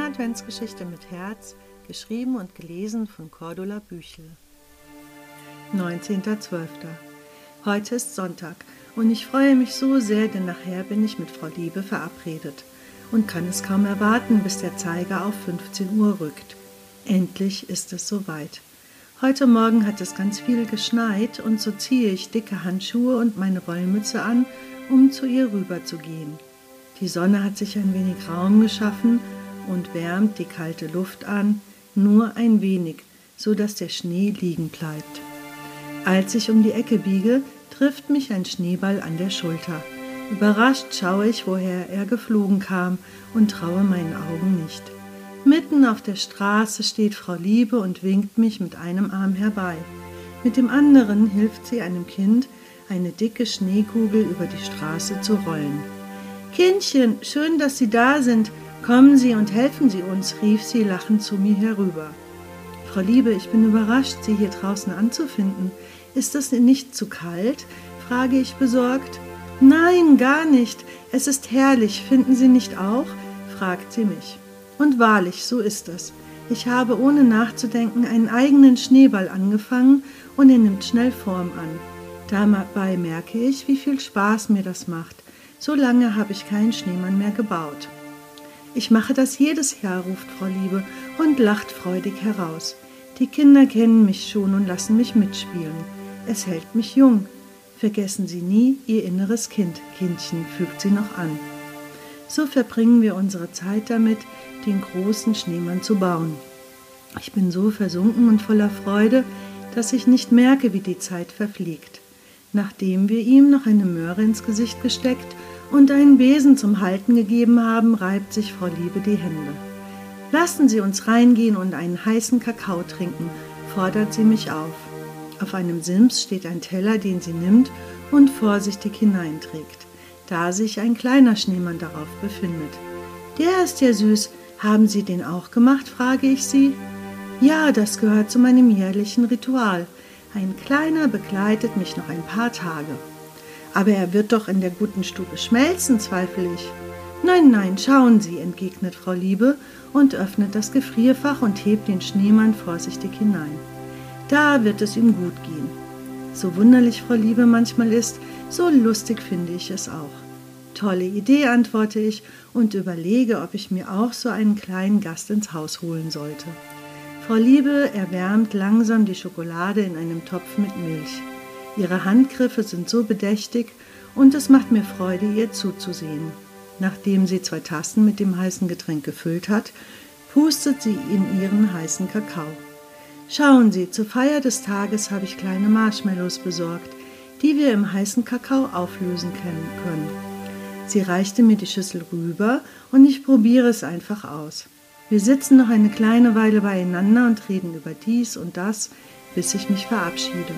Adventsgeschichte mit Herz, geschrieben und gelesen von Cordula Büchel. 19.12. Heute ist Sonntag und ich freue mich so sehr, denn nachher bin ich mit Frau Liebe verabredet und kann es kaum erwarten, bis der Zeiger auf 15 Uhr rückt. Endlich ist es soweit. Heute Morgen hat es ganz viel geschneit und so ziehe ich dicke Handschuhe und meine Wollmütze an, um zu ihr rüber zu gehen. Die Sonne hat sich ein wenig Raum geschaffen und wärmt die kalte Luft an, nur ein wenig, so dass der Schnee liegen bleibt. Als ich um die Ecke biege, trifft mich ein Schneeball an der Schulter. Überrascht schaue ich, woher er geflogen kam und traue meinen Augen nicht. Mitten auf der Straße steht Frau Liebe und winkt mich mit einem Arm herbei. Mit dem anderen hilft sie einem Kind, eine dicke Schneekugel über die Straße zu rollen. Kindchen, schön, dass Sie da sind. Kommen Sie und helfen Sie uns, rief sie lachend zu mir herüber. Frau Liebe, ich bin überrascht, Sie hier draußen anzufinden. Ist es nicht zu kalt? frage ich besorgt. Nein, gar nicht. Es ist herrlich, finden Sie nicht auch? fragt sie mich. Und wahrlich, so ist es. Ich habe ohne nachzudenken einen eigenen Schneeball angefangen und er nimmt schnell Form an. Dabei merke ich, wie viel Spaß mir das macht. So lange habe ich keinen Schneemann mehr gebaut. Ich mache das jedes Jahr, ruft Frau Liebe und lacht freudig heraus. Die Kinder kennen mich schon und lassen mich mitspielen. Es hält mich jung. Vergessen Sie nie Ihr inneres Kind, Kindchen, fügt sie noch an. So verbringen wir unsere Zeit damit, den großen Schneemann zu bauen. Ich bin so versunken und voller Freude, dass ich nicht merke, wie die Zeit verfliegt. Nachdem wir ihm noch eine Möhre ins Gesicht gesteckt und einen Besen zum Halten gegeben haben, reibt sich Frau Liebe die Hände. Lassen Sie uns reingehen und einen heißen Kakao trinken, fordert sie mich auf. Auf einem Sims steht ein Teller, den sie nimmt und vorsichtig hineinträgt, da sich ein kleiner Schneemann darauf befindet. Der ist ja süß. Haben Sie den auch gemacht? frage ich sie. Ja, das gehört zu meinem jährlichen Ritual. Ein kleiner begleitet mich noch ein paar Tage. Aber er wird doch in der guten Stube schmelzen, zweifle ich. Nein, nein, schauen Sie, entgegnet Frau Liebe und öffnet das Gefrierfach und hebt den Schneemann vorsichtig hinein. Da wird es ihm gut gehen. So wunderlich Frau Liebe manchmal ist, so lustig finde ich es auch. Tolle Idee, antworte ich und überlege, ob ich mir auch so einen kleinen Gast ins Haus holen sollte. Frau Liebe erwärmt langsam die Schokolade in einem Topf mit Milch. Ihre Handgriffe sind so bedächtig und es macht mir Freude, ihr zuzusehen. Nachdem sie zwei Tassen mit dem heißen Getränk gefüllt hat, pustet sie in ihren heißen Kakao. Schauen Sie, zur Feier des Tages habe ich kleine Marshmallows besorgt, die wir im heißen Kakao auflösen können. Sie reichte mir die Schüssel rüber und ich probiere es einfach aus. Wir sitzen noch eine kleine Weile beieinander und reden über dies und das, bis ich mich verabschiede.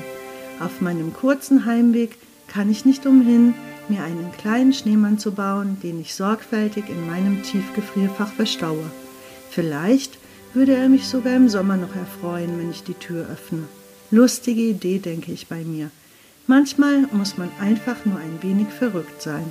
Auf meinem kurzen Heimweg kann ich nicht umhin, mir einen kleinen Schneemann zu bauen, den ich sorgfältig in meinem Tiefgefrierfach verstaue. Vielleicht würde er mich sogar im Sommer noch erfreuen, wenn ich die Tür öffne. Lustige Idee, denke ich bei mir. Manchmal muss man einfach nur ein wenig verrückt sein.